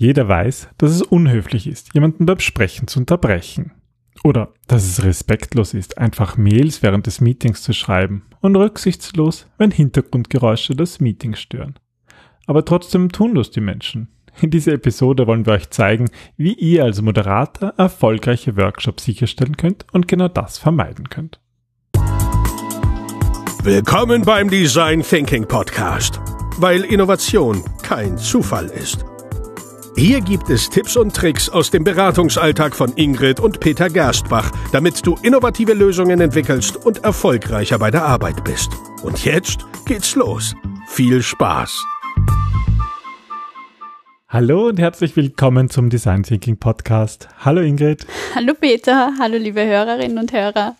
Jeder weiß, dass es unhöflich ist, jemanden beim Sprechen zu unterbrechen. Oder dass es respektlos ist, einfach Mails während des Meetings zu schreiben und rücksichtslos, wenn Hintergrundgeräusche das Meeting stören. Aber trotzdem tun das die Menschen. In dieser Episode wollen wir euch zeigen, wie ihr als Moderator erfolgreiche Workshops sicherstellen könnt und genau das vermeiden könnt. Willkommen beim Design Thinking Podcast, weil Innovation kein Zufall ist. Hier gibt es Tipps und Tricks aus dem Beratungsalltag von Ingrid und Peter Gerstbach, damit du innovative Lösungen entwickelst und erfolgreicher bei der Arbeit bist. Und jetzt geht's los. Viel Spaß! Hallo und herzlich willkommen zum Design Thinking Podcast. Hallo Ingrid. Hallo Peter, hallo liebe Hörerinnen und Hörer.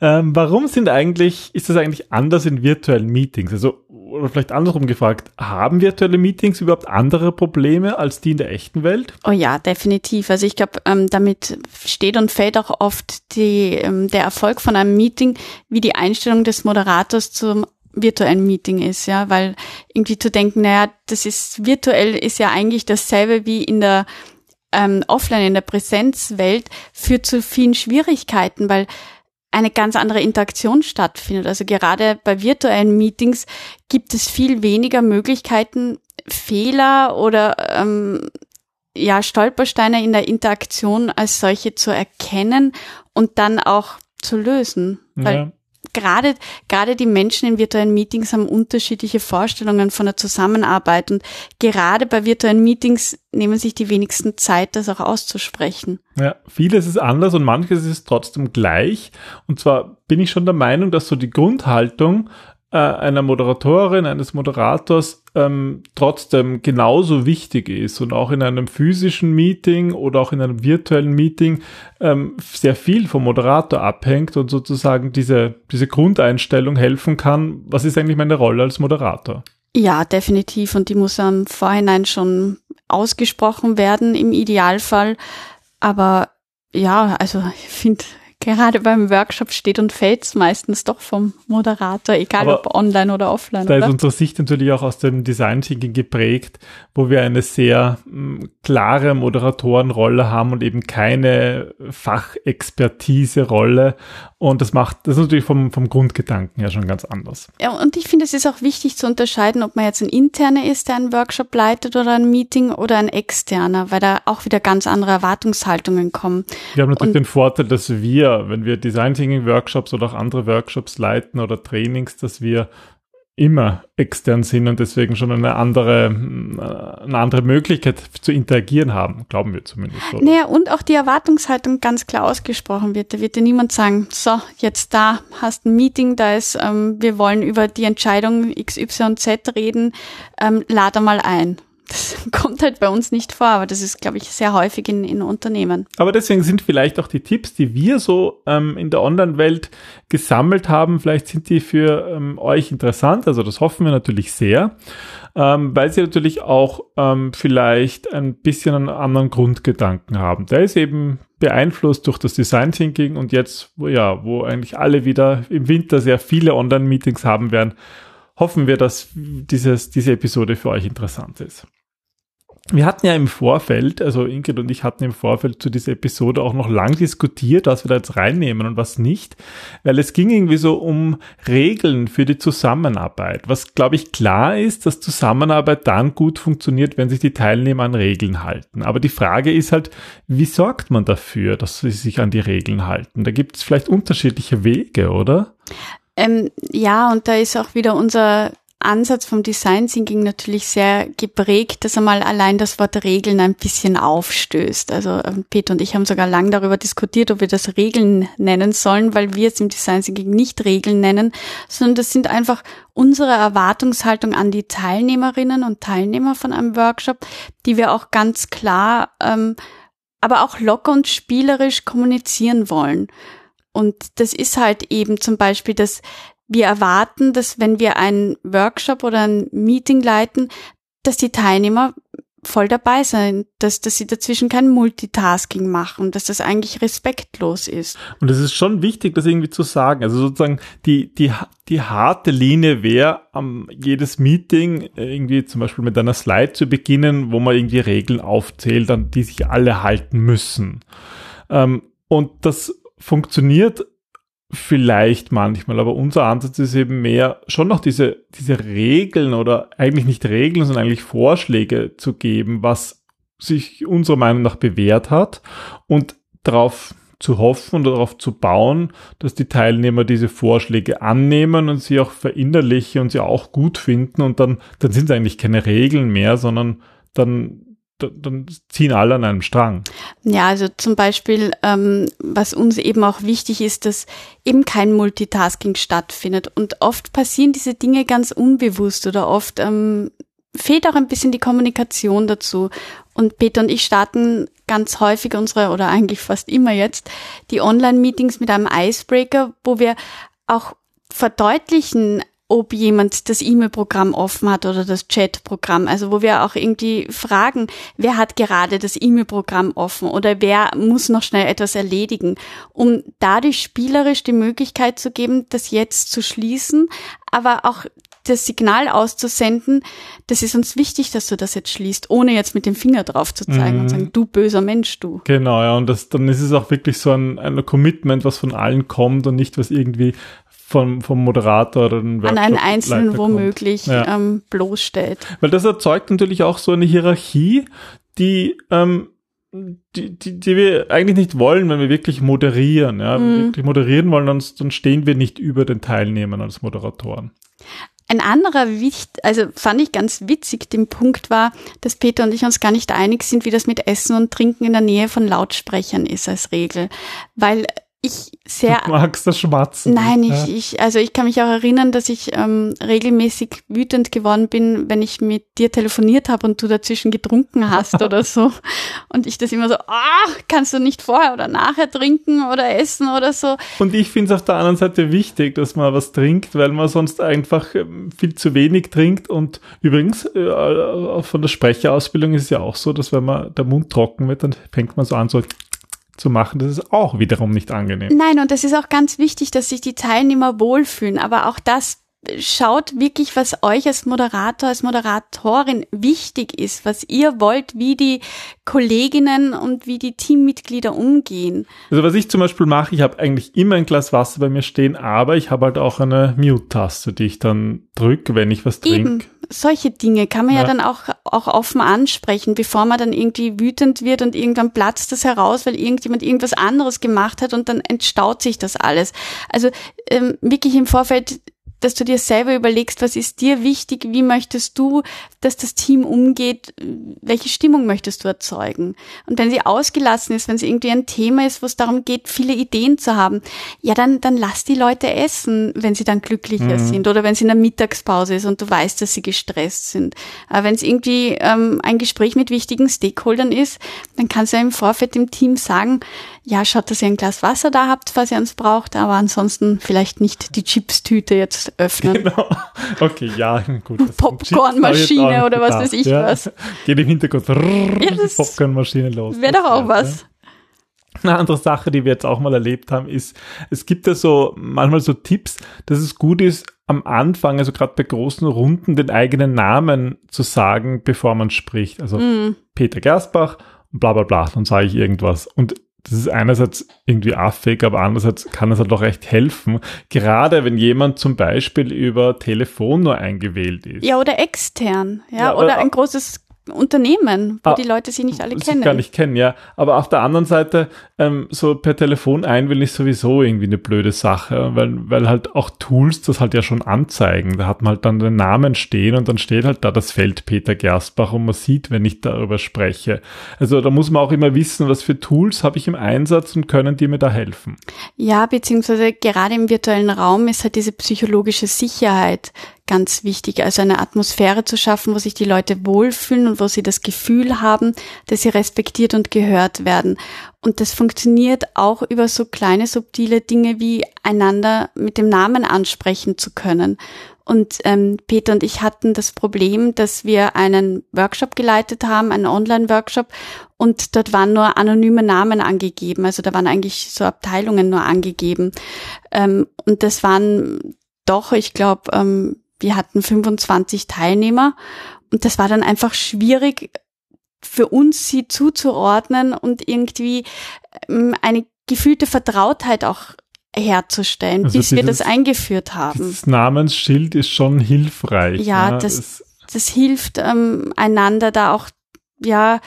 Ähm, warum sind eigentlich, ist das eigentlich anders in virtuellen Meetings? Also oder vielleicht andersrum gefragt, haben virtuelle Meetings überhaupt andere Probleme als die in der echten Welt? Oh ja, definitiv. Also ich glaube, ähm, damit steht und fällt auch oft die, ähm, der Erfolg von einem Meeting, wie die Einstellung des Moderators zum virtuellen Meeting ist, ja, weil irgendwie zu denken, naja, das ist virtuell ist ja eigentlich dasselbe wie in der ähm, offline, in der Präsenzwelt, führt zu vielen Schwierigkeiten, weil eine ganz andere Interaktion stattfindet. Also gerade bei virtuellen Meetings gibt es viel weniger Möglichkeiten, Fehler oder ähm, ja, Stolpersteine in der Interaktion als solche zu erkennen und dann auch zu lösen. Weil gerade, gerade die Menschen in virtuellen Meetings haben unterschiedliche Vorstellungen von der Zusammenarbeit und gerade bei virtuellen Meetings nehmen sich die wenigsten Zeit, das auch auszusprechen. Ja, vieles ist anders und manches ist trotzdem gleich. Und zwar bin ich schon der Meinung, dass so die Grundhaltung äh, einer Moderatorin, eines Moderators ähm, trotzdem genauso wichtig ist und auch in einem physischen Meeting oder auch in einem virtuellen Meeting ähm, sehr viel vom Moderator abhängt und sozusagen diese, diese Grundeinstellung helfen kann, was ist eigentlich meine Rolle als Moderator? Ja, definitiv. Und die muss am Vorhinein schon ausgesprochen werden im Idealfall. Aber ja, also ich finde, Gerade beim Workshop steht und fällt es meistens doch vom Moderator, egal Aber ob online oder offline. Da oder? ist unsere Sicht natürlich auch aus dem Design Thinking geprägt, wo wir eine sehr m, klare Moderatorenrolle haben und eben keine Fachexpertise-Rolle. Und das macht, das ist natürlich vom, vom Grundgedanken her schon ganz anders. Ja, und ich finde, es ist auch wichtig zu unterscheiden, ob man jetzt ein interner ist, der einen Workshop leitet oder ein Meeting oder ein externer, weil da auch wieder ganz andere Erwartungshaltungen kommen. Wir haben natürlich und den Vorteil, dass wir wenn wir Design Thinking Workshops oder auch andere Workshops leiten oder Trainings, dass wir immer extern sind und deswegen schon eine andere, eine andere Möglichkeit zu interagieren haben, glauben wir zumindest. Oder? Naja, und auch die Erwartungshaltung ganz klar ausgesprochen wird. Da wird dir niemand sagen, so, jetzt da hast ein Meeting, da ist, ähm, wir wollen über die Entscheidung XYZ reden, ähm, lade mal ein. Das kommt halt bei uns nicht vor, aber das ist, glaube ich, sehr häufig in, in Unternehmen. Aber deswegen sind vielleicht auch die Tipps, die wir so ähm, in der Online-Welt gesammelt haben, vielleicht sind die für ähm, euch interessant. Also das hoffen wir natürlich sehr, ähm, weil sie natürlich auch ähm, vielleicht ein bisschen einen anderen Grundgedanken haben. Der ist eben beeinflusst durch das Design Thinking und jetzt, wo, ja, wo eigentlich alle wieder im Winter sehr viele Online-Meetings haben werden, hoffen wir, dass dieses, diese Episode für euch interessant ist. Wir hatten ja im Vorfeld, also Ingrid und ich hatten im Vorfeld zu dieser Episode auch noch lang diskutiert, was wir da jetzt reinnehmen und was nicht, weil es ging irgendwie so um Regeln für die Zusammenarbeit. Was, glaube ich, klar ist, dass Zusammenarbeit dann gut funktioniert, wenn sich die Teilnehmer an Regeln halten. Aber die Frage ist halt, wie sorgt man dafür, dass sie sich an die Regeln halten? Da gibt es vielleicht unterschiedliche Wege, oder? Ähm, ja, und da ist auch wieder unser Ansatz vom Design Thinking natürlich sehr geprägt, dass einmal allein das Wort Regeln ein bisschen aufstößt. Also ähm, Peter und ich haben sogar lang darüber diskutiert, ob wir das Regeln nennen sollen, weil wir es im Design Thinking nicht Regeln nennen, sondern das sind einfach unsere Erwartungshaltung an die Teilnehmerinnen und Teilnehmer von einem Workshop, die wir auch ganz klar, ähm, aber auch locker und spielerisch kommunizieren wollen. Und das ist halt eben zum Beispiel, dass wir erwarten, dass wenn wir einen Workshop oder ein Meeting leiten, dass die Teilnehmer voll dabei sein, dass, dass sie dazwischen kein Multitasking machen, dass das eigentlich respektlos ist. Und es ist schon wichtig, das irgendwie zu sagen. Also sozusagen die, die, die harte Linie wäre, am jedes Meeting irgendwie zum Beispiel mit einer Slide zu beginnen, wo man irgendwie Regeln aufzählt, an die sich alle halten müssen. Ähm, und das funktioniert vielleicht manchmal, aber unser Ansatz ist eben mehr, schon noch diese, diese Regeln oder eigentlich nicht Regeln, sondern eigentlich Vorschläge zu geben, was sich unserer Meinung nach bewährt hat und darauf zu hoffen und darauf zu bauen, dass die Teilnehmer diese Vorschläge annehmen und sie auch verinnerlichen und sie auch gut finden und dann, dann sind es eigentlich keine Regeln mehr, sondern dann dann ziehen alle an einem Strang. Ja, also zum Beispiel, ähm, was uns eben auch wichtig ist, dass eben kein Multitasking stattfindet. Und oft passieren diese Dinge ganz unbewusst oder oft ähm, fehlt auch ein bisschen die Kommunikation dazu. Und Peter und ich starten ganz häufig unsere, oder eigentlich fast immer jetzt, die Online-Meetings mit einem Icebreaker, wo wir auch verdeutlichen, ob jemand das E-Mail-Programm offen hat oder das Chat-Programm. Also wo wir auch irgendwie fragen, wer hat gerade das E-Mail-Programm offen oder wer muss noch schnell etwas erledigen, um dadurch spielerisch die Möglichkeit zu geben, das jetzt zu schließen, aber auch das Signal auszusenden, das ist uns wichtig, dass du das jetzt schließt, ohne jetzt mit dem Finger drauf zu zeigen mhm. und sagen, du böser Mensch, du. Genau, ja, und das, dann ist es auch wirklich so ein, ein Commitment, was von allen kommt und nicht was irgendwie vom, vom Moderator oder den An einen Einzelnen womöglich ja. ähm, bloßstellt. Weil das erzeugt natürlich auch so eine Hierarchie, die, ähm, die, die, die wir eigentlich nicht wollen, wenn wir wirklich moderieren. Ja? Mhm. wirklich moderieren wollen, dann, dann stehen wir nicht über den Teilnehmern als Moderatoren. Ein anderer Wicht, also fand ich ganz witzig, den Punkt war, dass Peter und ich uns gar nicht einig sind, wie das mit Essen und Trinken in der Nähe von Lautsprechern ist als Regel. Weil ich sehr. Du magst das Schmatzen. Nein, ich, ja. ich, also ich kann mich auch erinnern, dass ich ähm, regelmäßig wütend geworden bin, wenn ich mit dir telefoniert habe und du dazwischen getrunken hast oder so. Und ich das immer so, ah, kannst du nicht vorher oder nachher trinken oder essen oder so. Und ich finde es auf der anderen Seite wichtig, dass man was trinkt, weil man sonst einfach ähm, viel zu wenig trinkt. Und übrigens, äh, von der Sprecherausbildung ist es ja auch so, dass wenn man der Mund trocken wird, dann fängt man so an, so zu machen, das ist auch wiederum nicht angenehm. Nein, und es ist auch ganz wichtig, dass sich die Teilnehmer wohlfühlen, aber auch das schaut wirklich, was euch als Moderator, als Moderatorin wichtig ist, was ihr wollt, wie die Kolleginnen und wie die Teammitglieder umgehen. Also was ich zum Beispiel mache, ich habe eigentlich immer ein Glas Wasser bei mir stehen, aber ich habe halt auch eine Mute-Taste, die ich dann drücke, wenn ich was trinke. Solche Dinge kann man ja, ja dann auch, auch offen ansprechen, bevor man dann irgendwie wütend wird und irgendwann platzt das heraus, weil irgendjemand irgendwas anderes gemacht hat und dann entstaut sich das alles. Also ähm, wirklich im Vorfeld dass du dir selber überlegst, was ist dir wichtig, wie möchtest du, dass das Team umgeht, welche Stimmung möchtest du erzeugen. Und wenn sie ausgelassen ist, wenn es irgendwie ein Thema ist, wo es darum geht, viele Ideen zu haben, ja, dann, dann lass die Leute essen, wenn sie dann glücklicher mhm. sind oder wenn es in der Mittagspause ist und du weißt, dass sie gestresst sind. Aber wenn es irgendwie ähm, ein Gespräch mit wichtigen Stakeholdern ist, dann kannst du ja im Vorfeld dem Team sagen, ja, schaut, dass ihr ein Glas Wasser da habt, falls ihr uns braucht, aber ansonsten vielleicht nicht die Chipstüte jetzt öffnen. Genau. Okay, ja, gut. Popcornmaschine oder was weiß ich ja. was. Geht im Hintergrund ja, Popcornmaschine los. Wäre doch auch was. Eine andere Sache, die wir jetzt auch mal erlebt haben, ist, es gibt ja so manchmal so Tipps, dass es gut ist, am Anfang, also gerade bei großen Runden, den eigenen Namen zu sagen, bevor man spricht. Also mm. Peter Gersbach, bla bla bla, dann sage ich irgendwas. Und das ist einerseits irgendwie affig, aber andererseits kann es halt auch recht helfen. Gerade wenn jemand zum Beispiel über Telefon nur eingewählt ist. Ja, oder extern. Ja, ja oder ein großes Unternehmen, wo ah, die Leute sie nicht alle kennen. gar nicht kennen, ja. Aber auf der anderen Seite, ähm, so per Telefon einwählen ist sowieso irgendwie eine blöde Sache, weil, weil halt auch Tools das halt ja schon anzeigen. Da hat man halt dann den Namen stehen und dann steht halt da das Feld Peter Gerstbach und man sieht, wenn ich darüber spreche. Also da muss man auch immer wissen, was für Tools habe ich im Einsatz und können die mir da helfen. Ja, beziehungsweise gerade im virtuellen Raum ist halt diese psychologische Sicherheit ganz wichtig, also eine Atmosphäre zu schaffen, wo sich die Leute wohlfühlen und wo sie das Gefühl haben, dass sie respektiert und gehört werden. Und das funktioniert auch über so kleine subtile Dinge wie einander mit dem Namen ansprechen zu können. Und ähm, Peter und ich hatten das Problem, dass wir einen Workshop geleitet haben, einen Online-Workshop, und dort waren nur anonyme Namen angegeben. Also da waren eigentlich so Abteilungen nur angegeben. Ähm, und das waren doch, ich glaube, ähm, wir hatten 25 Teilnehmer und das war dann einfach schwierig für uns, sie zuzuordnen und irgendwie ähm, eine gefühlte Vertrautheit auch herzustellen, also bis dieses, wir das eingeführt haben. Das Namensschild ist schon hilfreich. Ja, ne? das, das hilft ähm, einander da auch ja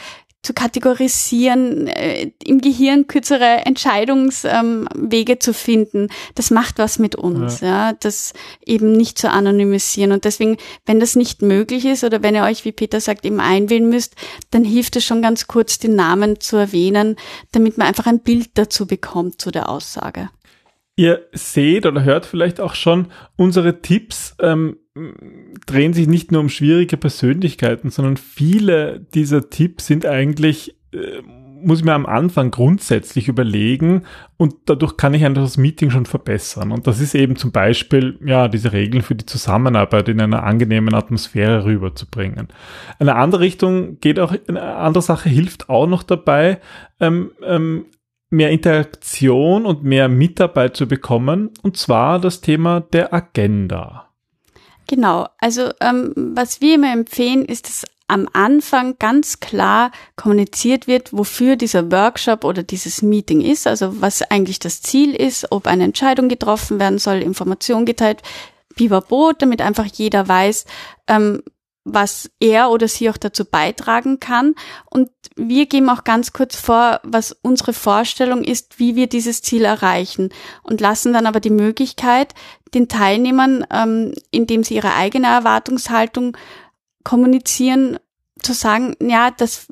zu kategorisieren, äh, im Gehirn kürzere Entscheidungswege ähm, zu finden, das macht was mit uns, ja. ja, das eben nicht zu anonymisieren. Und deswegen, wenn das nicht möglich ist oder wenn ihr euch, wie Peter sagt, eben einwählen müsst, dann hilft es schon ganz kurz, den Namen zu erwähnen, damit man einfach ein Bild dazu bekommt zu der Aussage. Ihr seht oder hört vielleicht auch schon, unsere Tipps ähm, drehen sich nicht nur um schwierige Persönlichkeiten, sondern viele dieser Tipps sind eigentlich, äh, muss ich mir am Anfang grundsätzlich überlegen und dadurch kann ich einfach das Meeting schon verbessern. Und das ist eben zum Beispiel, ja, diese Regeln für die Zusammenarbeit in einer angenehmen Atmosphäre rüberzubringen. Eine andere Richtung geht auch, eine andere Sache hilft auch noch dabei, ähm, ähm, mehr Interaktion und mehr Mitarbeit zu bekommen, und zwar das Thema der Agenda. Genau, also ähm, was wir immer empfehlen, ist, dass am Anfang ganz klar kommuniziert wird, wofür dieser Workshop oder dieses Meeting ist, also was eigentlich das Ziel ist, ob eine Entscheidung getroffen werden soll, Information geteilt, pipapo, damit einfach jeder weiß, ähm, was er oder sie auch dazu beitragen kann. Und wir geben auch ganz kurz vor, was unsere Vorstellung ist, wie wir dieses Ziel erreichen und lassen dann aber die Möglichkeit den Teilnehmern, ähm, indem sie ihre eigene Erwartungshaltung kommunizieren, zu sagen, ja, das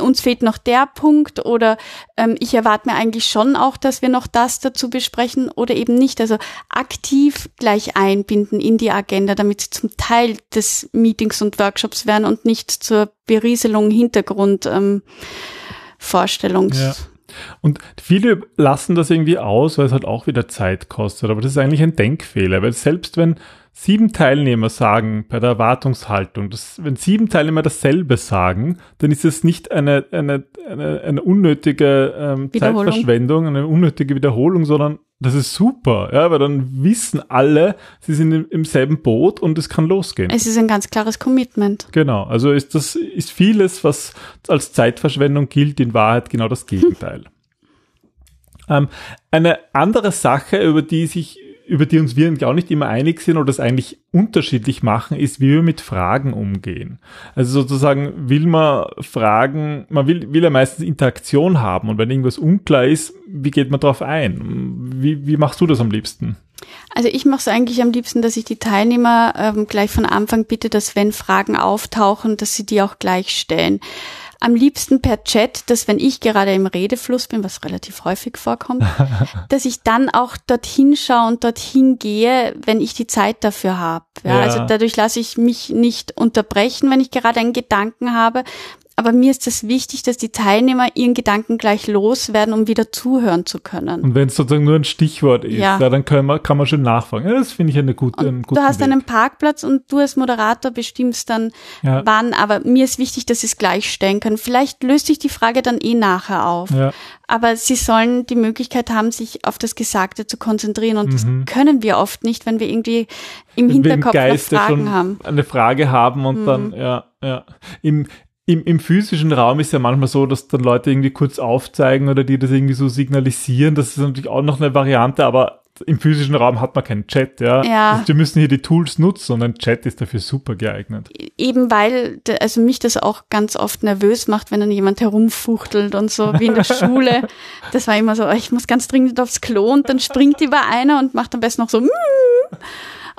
uns fehlt noch der Punkt oder ähm, ich erwarte mir eigentlich schon auch, dass wir noch das dazu besprechen oder eben nicht. Also aktiv gleich einbinden in die Agenda, damit sie zum Teil des Meetings und Workshops werden und nicht zur Berieselung Hintergrund ähm, Vorstellungs. Ja. Und viele lassen das irgendwie aus, weil es halt auch wieder Zeit kostet. Aber das ist eigentlich ein Denkfehler, weil selbst wenn sieben Teilnehmer sagen bei der Erwartungshaltung, dass wenn sieben Teilnehmer dasselbe sagen, dann ist es nicht eine, eine, eine, eine unnötige ähm, Zeitverschwendung, eine unnötige Wiederholung, sondern das ist super, ja, weil dann wissen alle, sie sind im, im selben Boot und es kann losgehen. Es ist ein ganz klares Commitment. Genau, also ist das ist vieles, was als Zeitverschwendung gilt, in Wahrheit genau das Gegenteil. ähm, eine andere Sache, über die sich über die uns wir auch nicht immer einig sind oder das eigentlich unterschiedlich machen, ist, wie wir mit Fragen umgehen. Also sozusagen will man Fragen, man will, will ja meistens Interaktion haben und wenn irgendwas unklar ist, wie geht man darauf ein? Wie, wie machst du das am liebsten? Also ich mache es eigentlich am liebsten, dass ich die Teilnehmer ähm, gleich von Anfang bitte, dass wenn Fragen auftauchen, dass sie die auch gleich stellen am liebsten per Chat, dass wenn ich gerade im Redefluss bin, was relativ häufig vorkommt, dass ich dann auch dorthin schaue und dorthin gehe, wenn ich die Zeit dafür habe. Ja, ja. Also dadurch lasse ich mich nicht unterbrechen, wenn ich gerade einen Gedanken habe, aber mir ist es das wichtig, dass die Teilnehmer ihren Gedanken gleich loswerden, um wieder zuhören zu können. Und wenn es sozusagen nur ein Stichwort ist, ja. ja dann kann man, kann man schon nachfragen. Ja, das finde ich eine gute, einen Du hast Weg. einen Parkplatz und du als Moderator bestimmst dann ja. wann, aber mir ist wichtig, dass sie es gleich stellen können. Vielleicht löst sich die Frage dann eh nachher auf. Aber sie sollen die Möglichkeit haben, sich auf das Gesagte zu konzentrieren und mhm. das können wir oft nicht, wenn wir irgendwie im Hinterkopf noch Fragen haben. Eine Frage haben und mhm. dann, ja, ja. Im, im, im physischen Raum ist ja manchmal so, dass dann Leute irgendwie kurz aufzeigen oder die das irgendwie so signalisieren. Das ist natürlich auch noch eine Variante, aber im physischen Raum hat man keinen Chat, ja. ja. Also wir müssen hier die Tools nutzen und ein Chat ist dafür super geeignet. Eben weil, also mich das auch ganz oft nervös macht, wenn dann jemand herumfuchtelt und so, wie in der Schule. Das war immer so, ich muss ganz dringend aufs Klo und dann springt über einer und macht am besten noch so, mm.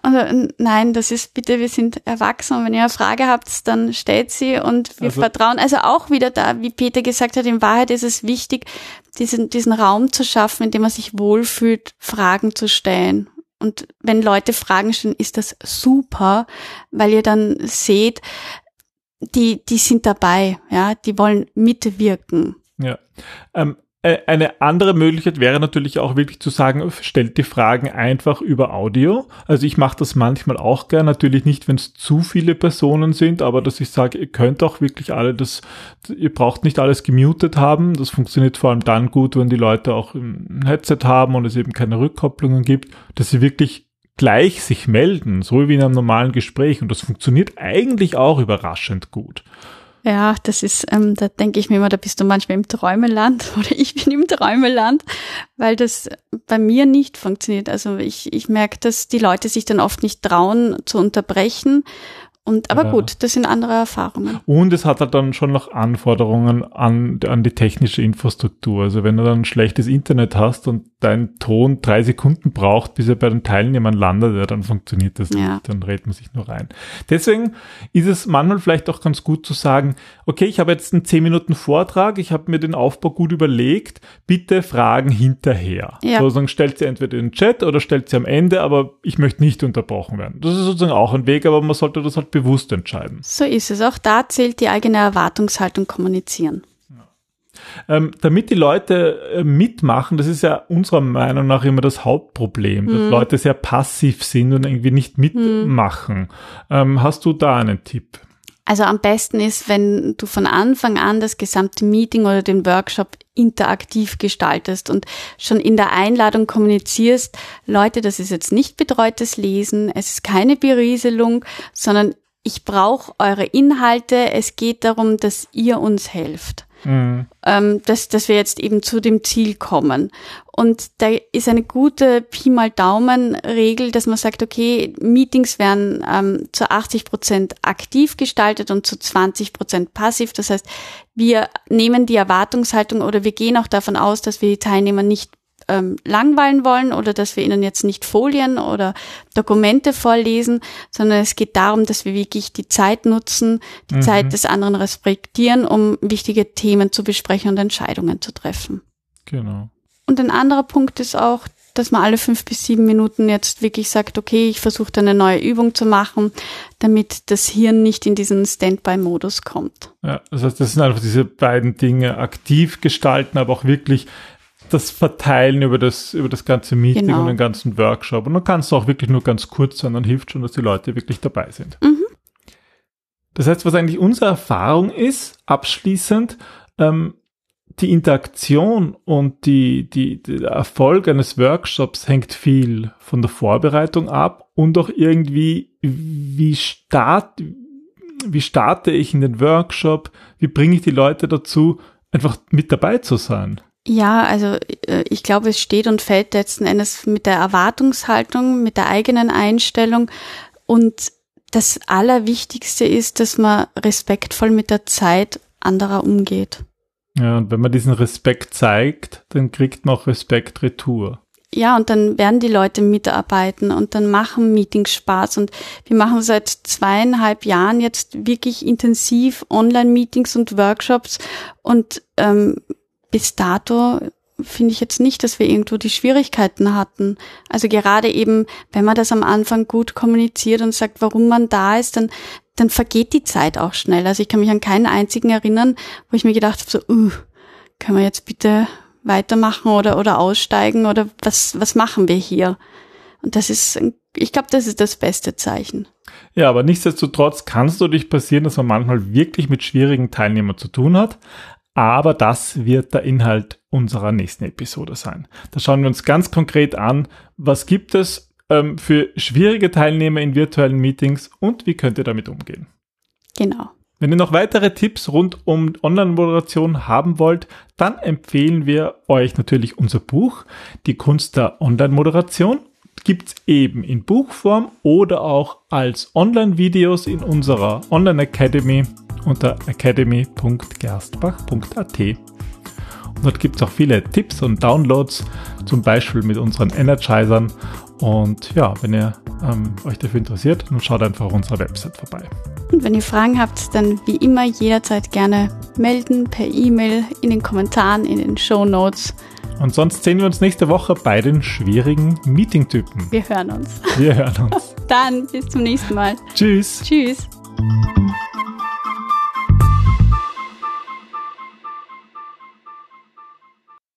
Also, nein, das ist bitte, wir sind erwachsen und wenn ihr eine Frage habt, dann stellt sie und wir also, vertrauen. Also auch wieder da, wie Peter gesagt hat, in Wahrheit ist es wichtig, diesen, diesen Raum zu schaffen, in dem man sich wohlfühlt, Fragen zu stellen. Und wenn Leute Fragen stellen, ist das super, weil ihr dann seht, die, die sind dabei, ja, die wollen mitwirken. Ja. Ähm, äh, eine andere Möglichkeit wäre natürlich auch wirklich zu sagen, stellt die Fragen einfach über Audio. Also ich mache das manchmal auch gern, natürlich nicht, wenn es zu viele Personen sind, aber dass ich sage, ihr könnt auch wirklich alle das, ihr braucht nicht alles gemutet haben. Das funktioniert vor allem dann gut, wenn die Leute auch ein Headset haben und es eben keine Rückkopplungen gibt, dass sie wirklich gleich sich melden, so wie in einem normalen Gespräch. Und das funktioniert eigentlich auch überraschend gut. Ja, das ist, ähm, da denke ich mir immer, da bist du manchmal im Träumeland oder ich bin im Träumeland, weil das bei mir nicht funktioniert. Also ich, ich merke, dass die Leute sich dann oft nicht trauen zu unterbrechen und, aber ja. gut, das sind andere Erfahrungen. Und es hat halt dann schon noch Anforderungen an, an die technische Infrastruktur. Also wenn du dann ein schlechtes Internet hast und dein Ton drei Sekunden braucht, bis er bei den Teilnehmern landet, ja, dann funktioniert das ja. nicht. Dann redet man sich nur rein. Deswegen ist es manchmal vielleicht auch ganz gut zu sagen, okay, ich habe jetzt einen zehn Minuten Vortrag, ich habe mir den Aufbau gut überlegt, bitte Fragen hinterher. Ja. Sozusagen stellt sie entweder in den Chat oder stellt sie am Ende, aber ich möchte nicht unterbrochen werden. Das ist sozusagen auch ein Weg, aber man sollte das halt bewusst entscheiden. So ist es. Auch da zählt die eigene Erwartungshaltung kommunizieren. Ähm, damit die Leute äh, mitmachen, das ist ja unserer Meinung nach immer das Hauptproblem, dass hm. Leute sehr passiv sind und irgendwie nicht mitmachen. Hm. Ähm, hast du da einen Tipp? Also am besten ist, wenn du von Anfang an das gesamte Meeting oder den Workshop interaktiv gestaltest und schon in der Einladung kommunizierst, Leute, das ist jetzt nicht betreutes Lesen, es ist keine Berieselung, sondern ich brauche eure Inhalte. Es geht darum, dass ihr uns helft. Mhm. Ähm, dass, dass wir jetzt eben zu dem Ziel kommen. Und da ist eine gute Pi mal Daumen-Regel, dass man sagt, okay, Meetings werden ähm, zu 80 Prozent aktiv gestaltet und zu 20 Prozent passiv. Das heißt, wir nehmen die Erwartungshaltung oder wir gehen auch davon aus, dass wir die Teilnehmer nicht ähm, langweilen wollen oder dass wir ihnen jetzt nicht Folien oder Dokumente vorlesen, sondern es geht darum, dass wir wirklich die Zeit nutzen, die mhm. Zeit des anderen respektieren, um wichtige Themen zu besprechen und Entscheidungen zu treffen. Genau. Und ein anderer Punkt ist auch, dass man alle fünf bis sieben Minuten jetzt wirklich sagt, okay, ich versuche eine neue Übung zu machen, damit das Hirn nicht in diesen Standby-Modus kommt. Ja, das heißt, das sind einfach diese beiden Dinge, aktiv gestalten, aber auch wirklich das verteilen über das, über das ganze Meeting genau. und den ganzen Workshop. Und dann kannst du auch wirklich nur ganz kurz sein, dann hilft schon, dass die Leute wirklich dabei sind. Mhm. Das heißt, was eigentlich unsere Erfahrung ist, abschließend, ähm, die Interaktion und die, die, der Erfolg eines Workshops hängt viel von der Vorbereitung ab und auch irgendwie, wie start, wie starte ich in den Workshop, wie bringe ich die Leute dazu, einfach mit dabei zu sein. Ja, also äh, ich glaube, es steht und fällt letzten Endes mit der Erwartungshaltung, mit der eigenen Einstellung. Und das Allerwichtigste ist, dass man respektvoll mit der Zeit anderer umgeht. Ja, und wenn man diesen Respekt zeigt, dann kriegt man auch Respekt retour. Ja, und dann werden die Leute mitarbeiten und dann machen Meetings Spaß. Und wir machen seit zweieinhalb Jahren jetzt wirklich intensiv Online-Meetings und Workshops. Und ähm, bis dato finde ich jetzt nicht, dass wir irgendwo die Schwierigkeiten hatten. Also gerade eben, wenn man das am Anfang gut kommuniziert und sagt, warum man da ist, dann, dann vergeht die Zeit auch schnell. Also ich kann mich an keinen einzigen erinnern, wo ich mir gedacht habe, so, uh, können wir jetzt bitte weitermachen oder, oder aussteigen oder was, was machen wir hier? Und das ist, ich glaube, das ist das beste Zeichen. Ja, aber nichtsdestotrotz kann es natürlich passieren, dass man manchmal wirklich mit schwierigen Teilnehmern zu tun hat. Aber das wird der Inhalt unserer nächsten Episode sein. Da schauen wir uns ganz konkret an, was gibt es ähm, für schwierige Teilnehmer in virtuellen Meetings und wie könnt ihr damit umgehen. Genau. Wenn ihr noch weitere Tipps rund um Online-Moderation haben wollt, dann empfehlen wir euch natürlich unser Buch, Die Kunst der Online-Moderation. Gibt's eben in Buchform oder auch als Online-Videos in unserer Online-Academy unter academy.gerstbach.at. Und dort gibt es auch viele Tipps und Downloads, zum Beispiel mit unseren Energizern. Und ja, wenn ihr ähm, euch dafür interessiert, dann schaut einfach auf unserer Website vorbei. Und wenn ihr Fragen habt, dann wie immer jederzeit gerne melden per E-Mail, in den Kommentaren, in den Show Notes. Und sonst sehen wir uns nächste Woche bei den schwierigen Meeting-Typen. Wir hören uns. Wir hören uns. Dann bis zum nächsten Mal. Tschüss. Tschüss.